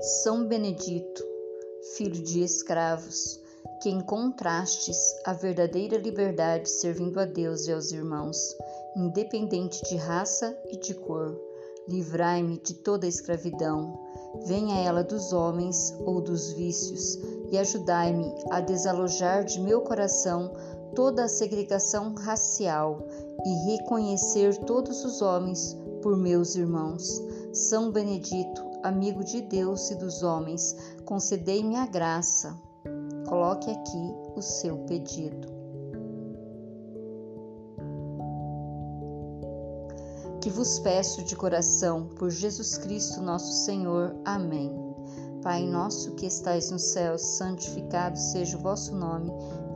São Benedito, filho de escravos, que encontrastes a verdadeira liberdade servindo a Deus e aos irmãos, independente de raça e de cor, livrai-me de toda a escravidão, venha ela dos homens ou dos vícios, e ajudai-me a desalojar de meu coração toda a segregação racial e reconhecer todos os homens por meus irmãos. São Benedito, amigo de Deus e dos homens, concedei-me a graça. Coloque aqui o seu pedido. Que vos peço de coração, por Jesus Cristo nosso Senhor. Amém. Pai nosso que estais no céu, santificado seja o vosso nome.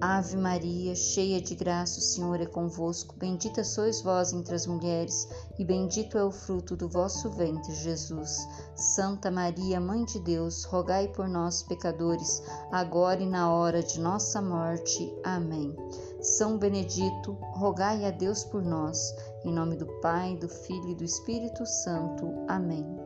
Ave Maria, cheia de graça, o Senhor é convosco. Bendita sois vós entre as mulheres, e bendito é o fruto do vosso ventre, Jesus. Santa Maria, Mãe de Deus, rogai por nós, pecadores, agora e na hora de nossa morte. Amém. São Benedito, rogai a Deus por nós. Em nome do Pai, do Filho e do Espírito Santo. Amém.